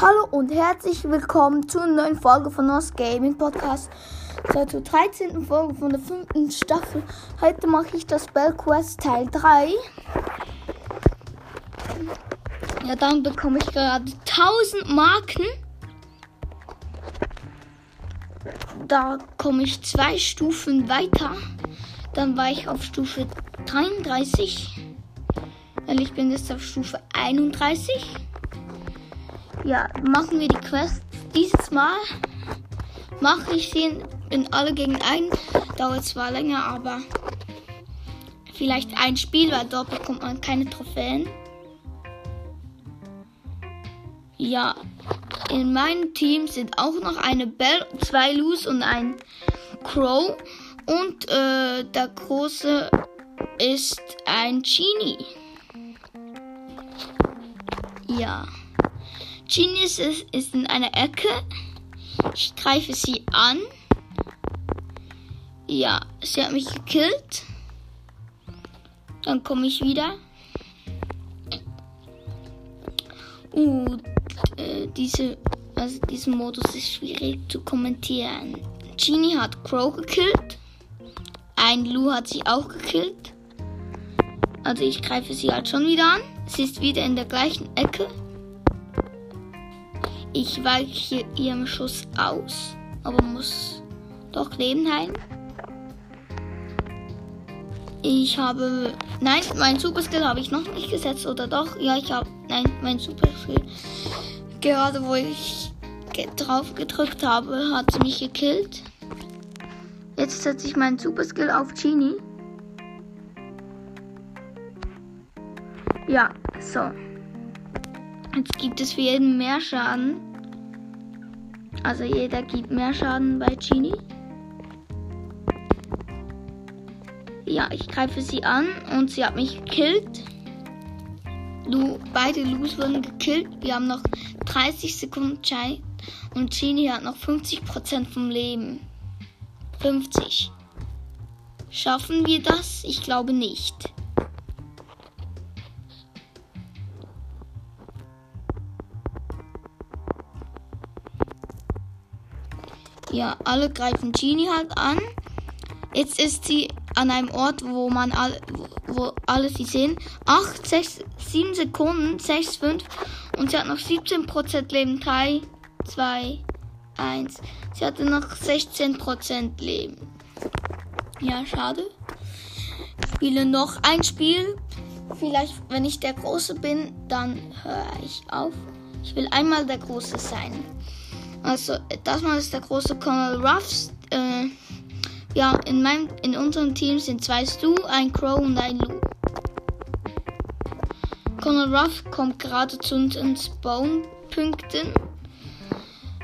Hallo und herzlich willkommen zu einer neuen Folge von Nos Gaming Podcast. Zur 13. Folge von der 5. Staffel. Heute mache ich das Bell Quest Teil 3. Ja, dann bekomme ich gerade 1000 Marken. Da komme ich zwei Stufen weiter. Dann war ich auf Stufe 33. Weil ich bin jetzt auf Stufe 31 ja, machen wir die Quest. Dieses Mal mache ich sie in alle gegen einen. Dauert zwar länger, aber vielleicht ein Spiel, weil dort bekommt man keine Trophäen. Ja, in meinem Team sind auch noch eine Bell, zwei Luz und ein Crow. Und äh, der große ist ein Genie. Ja. Genius ist, ist in einer Ecke. Ich greife sie an. Ja, sie hat mich gekillt. Dann komme ich wieder. Uh, diese, also diesen Modus ist schwierig zu kommentieren. Genie hat Crow gekillt. Ein Lu hat sie auch gekillt. Also ich greife sie halt schon wieder an. Sie ist wieder in der gleichen Ecke. Ich weiche ihrem Schuss aus, aber muss doch Leben heilen. Ich habe. Nein, mein Superskill habe ich noch nicht gesetzt, oder doch? Ja, ich habe. Nein, mein Superskill. Gerade wo ich drauf gedrückt habe, hat sie mich gekillt. Jetzt setze ich meinen Superskill auf Genie. Ja, so. Jetzt gibt es für jeden mehr Schaden. Also jeder gibt mehr Schaden bei Genie. Ja, ich greife sie an und sie hat mich gekillt. Du, beide Lus wurden gekillt. Wir haben noch 30 Sekunden Zeit und Genie hat noch 50% vom Leben. 50. Schaffen wir das? Ich glaube nicht. Ja, alle greifen Genie halt an. Jetzt ist sie an einem Ort, wo man all, wo alle sie sehen. 8, 6, 7 Sekunden, 6, 5. Und sie hat noch 17% Leben. 3, 2, 1. Sie hatte noch 16% Leben. Ja, schade. Spiele noch ein Spiel. Vielleicht, wenn ich der Große bin, dann höre ich auf. Ich will einmal der Große sein. Also, das mal ist der große Colonel Ruffs. Äh, ja, in, meinem, in unserem Team sind zwei Stu, ein Crow und ein Lou. Colonel Ruff kommt gerade zu unseren Spawn-Punkten.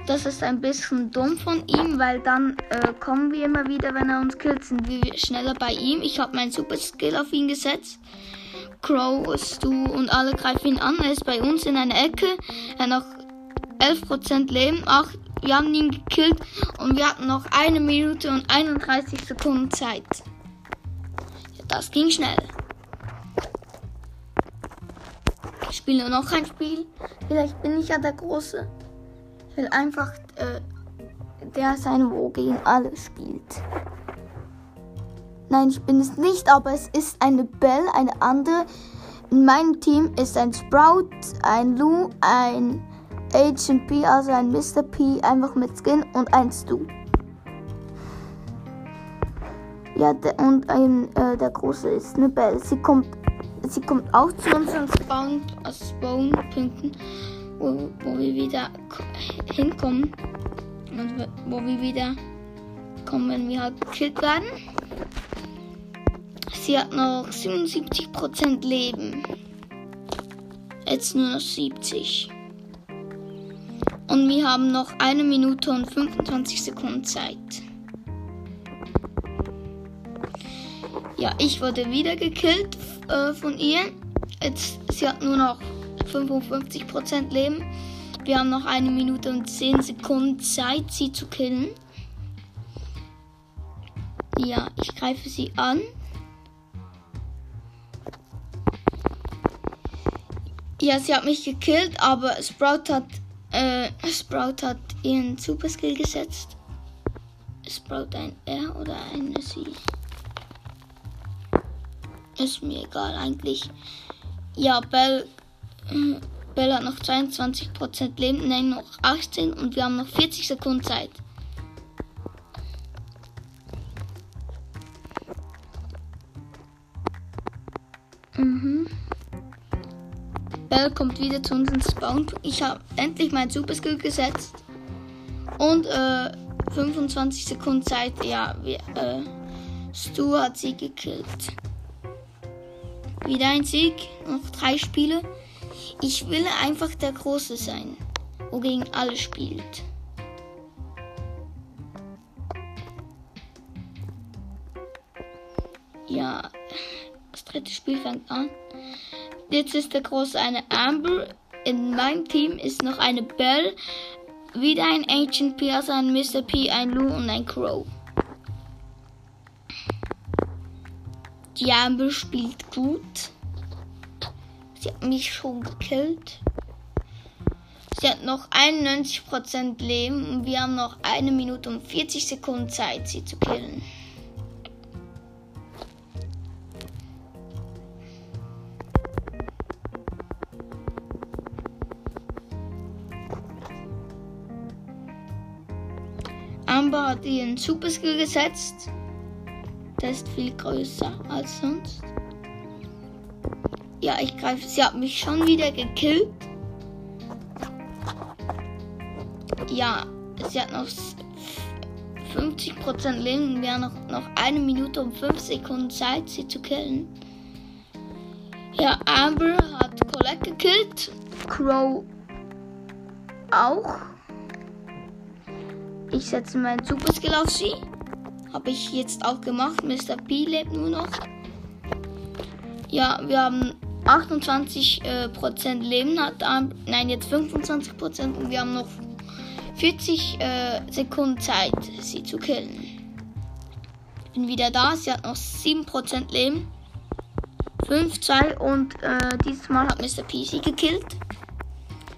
Das ist ein bisschen dumm von ihm, weil dann äh, kommen wir immer wieder, wenn er uns killt, sind wir schneller bei ihm. Ich habe meinen Super Skill auf ihn gesetzt. Crow, Stu und alle greifen ihn an. Er ist bei uns in einer Ecke. Er noch 11% Leben. Ach, wir haben ihn gekillt und wir hatten noch eine Minute und 31 Sekunden Zeit. Ja, das ging schnell. Ich spiele noch ein Spiel. Vielleicht bin ich ja der Große. Ich will einfach äh, der sein, wo gegen alle spielt. Nein, ich bin es nicht, aber es ist eine Belle, eine andere. In meinem Team ist ein Sprout, ein Lou, ein Agent P, also ein Mr. P, einfach mit Skin und ein Stu. Ja, der, und ein, äh, der große ist eine Belle. Sie kommt, sie kommt auch zu unseren Spawn, Spawn-Punkten, wo, wo wir wieder hinkommen. Und wo wir wieder kommen, wenn wir halt gekillt werden. Sie hat noch 77% Leben. Jetzt nur noch 70. Und wir haben noch eine Minute und 25 Sekunden Zeit. Ja, ich wurde wieder gekillt äh, von ihr. Jetzt, sie hat nur noch 55% Leben. Wir haben noch eine Minute und 10 Sekunden Zeit, sie zu killen. Ja, ich greife sie an. Ja, sie hat mich gekillt, aber Sprout hat Äh, Sprout hat ihren Super Skill gesetzt. Sprout ein R oder eine Sie? Ist mir egal eigentlich. Ja, Bell, äh, Bell hat noch 22% Leben, nein, noch 18 und wir haben noch 40 Sekunden Zeit. Bell kommt wieder zu uns ins Spawn. Ich habe endlich mein Super Skill gesetzt. Und äh, 25 Sekunden Zeit. Ja, wir, äh, Stu hat sie gekillt. Wieder ein Sieg. Noch drei Spiele. Ich will einfach der Große sein, wo gegen alle spielt. Ja, das dritte Spiel fängt an. Jetzt ist der Große eine Amber. In meinem Team ist noch eine Belle. Wieder ein Agent Piazza, ein Mr. P, ein Lou und ein Crow. Die Amber spielt gut. Sie hat mich schon gekillt. Sie hat noch 91% Leben und wir haben noch eine Minute und 40 Sekunden Zeit, sie zu killen. Hat ihren Super Skill gesetzt. Der ist viel größer als sonst. Ja, ich greife. Sie hat mich schon wieder gekillt. Ja, sie hat noch 50% Leben. Wir haben noch, noch eine Minute und 5 Sekunden Zeit, sie zu killen. Ja, Amber hat Colette gekillt. Crow auch. Ich setze meinen Super Skill auf sie. Habe ich jetzt auch gemacht. Mr. P lebt nur noch. Ja, wir haben 28% äh, Leben hat. nein, jetzt 25% und wir haben noch 40 äh, Sekunden Zeit, sie zu killen. Bin wieder da. Sie hat noch 7% Leben. 5, 2 und äh, dieses Mal hat Mr. P sie gekillt.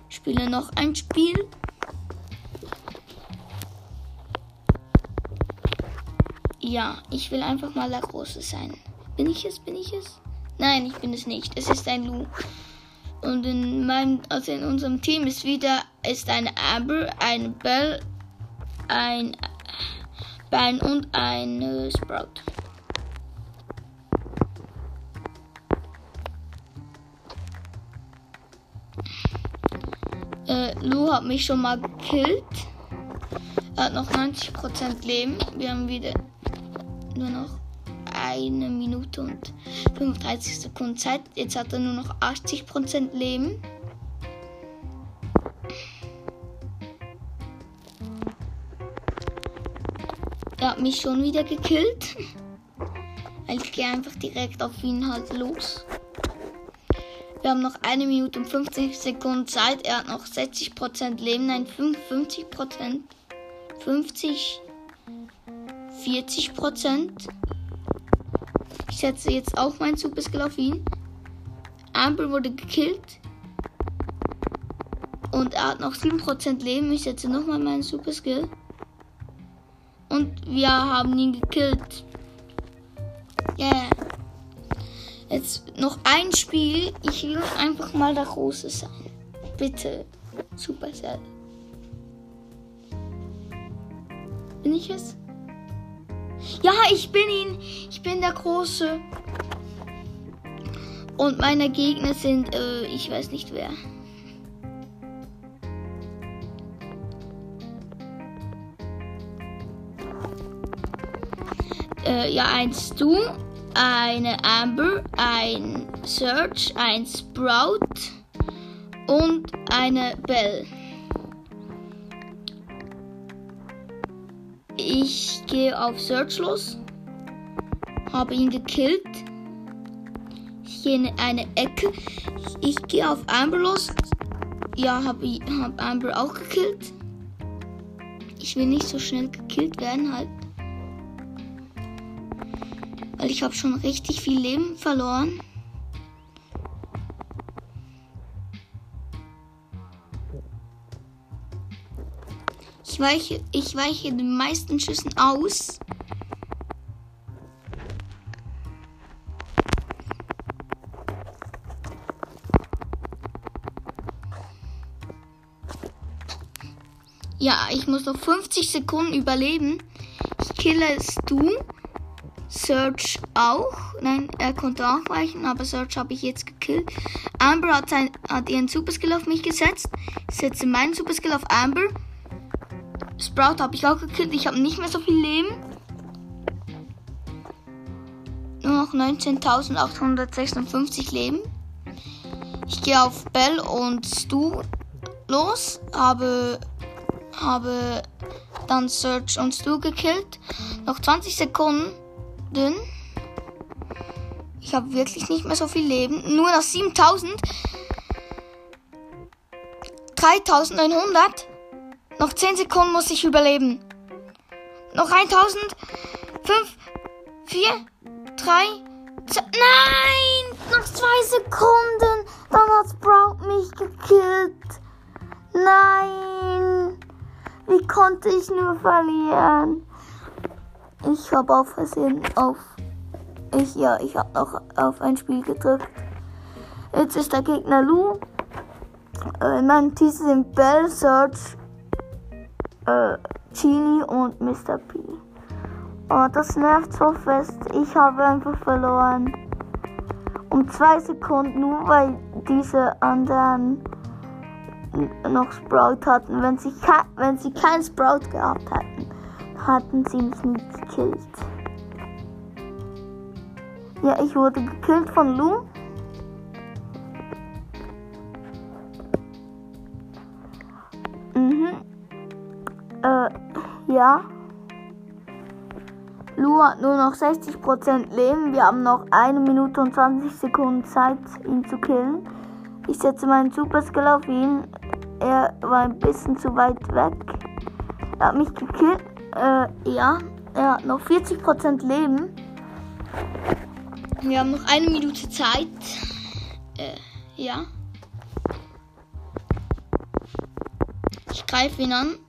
Spiele noch ein Spiel. Ja, ich will einfach mal der Große sein. Bin ich es? Bin ich es? Nein, ich bin es nicht. Es ist ein Lu. Und in meinem, also in unserem Team ist wieder ist eine Amber, eine Bell, ein Ben und ein Sprout. Äh, Lu hat mich schon mal gekillt. Er hat noch 90% Leben. Wir haben wieder nur noch eine Minute und 35 Sekunden Zeit. Jetzt hat er nur noch 80% Leben. Er hat mich schon wieder gekillt. Ich gehe einfach direkt auf ihn halt los. Wir haben noch eine Minute und 50 Sekunden Zeit. Er hat noch 60% Leben. Nein, 55%. 50 40 Prozent. Ich setze jetzt auch mein Super Skill auf ihn. Amber wurde gekillt. Und er hat noch 7% Leben. Ich setze nochmal meinen Super Skill. Und wir haben ihn gekillt. Yeah. Jetzt noch ein Spiel. Ich will einfach mal der Große sein. Bitte. Supercell. Bin ich es? Ja, ich bin ihn. Ich bin der Große. Und meine Gegner sind, äh, ich weiß nicht wer. Äh, ja, ein Stu, eine Amber, ein Search, ein Sprout und eine Bell. Ich gehe auf Search los. Habe ihn gekillt. Ich gehe in eine Ecke. Ich gehe auf Amber los. Ja, habe hab Amber auch gekillt. Ich will nicht so schnell gekillt werden halt. Weil ich habe schon richtig viel Leben verloren. Ich weiche, ich weiche den meisten Schüssen aus. Ja, ich muss noch 50 Sekunden überleben. Ich kille Stu. Search auch. Nein, er konnte auch weichen, aber Search habe ich jetzt gekillt. Amber hat, sein, hat ihren Superskill auf mich gesetzt. Ich setze meinen Superskill auf Amber. Sprout habe ich auch gekillt. Ich habe nicht mehr so viel Leben. Nur noch 19.856 Leben. Ich gehe auf Bell und Stu los. Habe, habe dann Search und Stu gekillt. Noch 20 Sekunden. Ich habe wirklich nicht mehr so viel Leben. Nur noch 7000. 3900. Noch 10 Sekunden muss ich überleben. Noch 1000. 5, 4, 3, 2. Nein! Noch 2 Sekunden. Dann hat Sprout mich gekillt. Nein! Wie konnte ich nur verlieren? Ich habe auf Versehen auf. Ich, ja, ich habe noch auf ein Spiel gedrückt. Jetzt ist der Gegner Lu. Äh, mein Teams sind Bell, Search, äh, Genie und Mr. P. Oh, das nervt so fest. Ich habe einfach verloren. Um zwei Sekunden, nur weil diese anderen noch Sprout hatten. Wenn sie, wenn sie kein Sprout gehabt hätten, hatten sie mich nicht gekillt. Ja, ich wurde gekillt von Lu. Ja. Lu hat nur noch 60% Leben. Wir haben noch eine Minute und 20 Sekunden Zeit, ihn zu killen. Ich setze meinen Super Skill auf ihn. Er war ein bisschen zu weit weg. Er hat mich gekillt. Äh, ja. Er hat noch 40% Leben. Wir haben noch eine Minute Zeit. Äh, ja. Ich greife ihn an.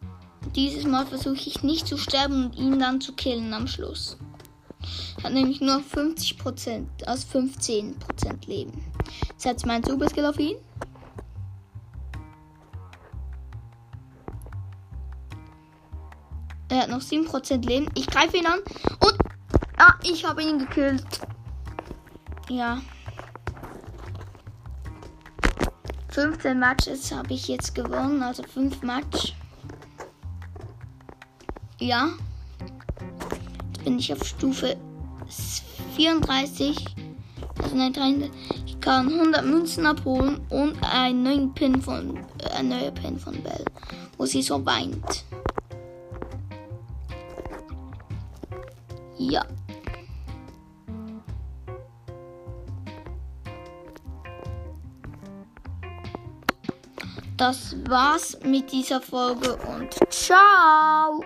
Dieses Mal versuche ich nicht zu sterben und ihn dann zu killen am Schluss. Hat nämlich nur 50%, also 15% Leben. Setze meinen Superskill auf ihn. Er hat noch 7% Leben. Ich greife ihn an und. Ah, ich habe ihn gekillt. Ja. 15 Matches habe ich jetzt gewonnen, also 5 Match. Ja. Jetzt bin ich auf Stufe 34. Also nein, 300. Ich kann 100 Münzen abholen und einen neuen Pin von, äh, ein neuer Pin von Bell, wo sie so weint. Ja. Das war's mit dieser Folge und ciao!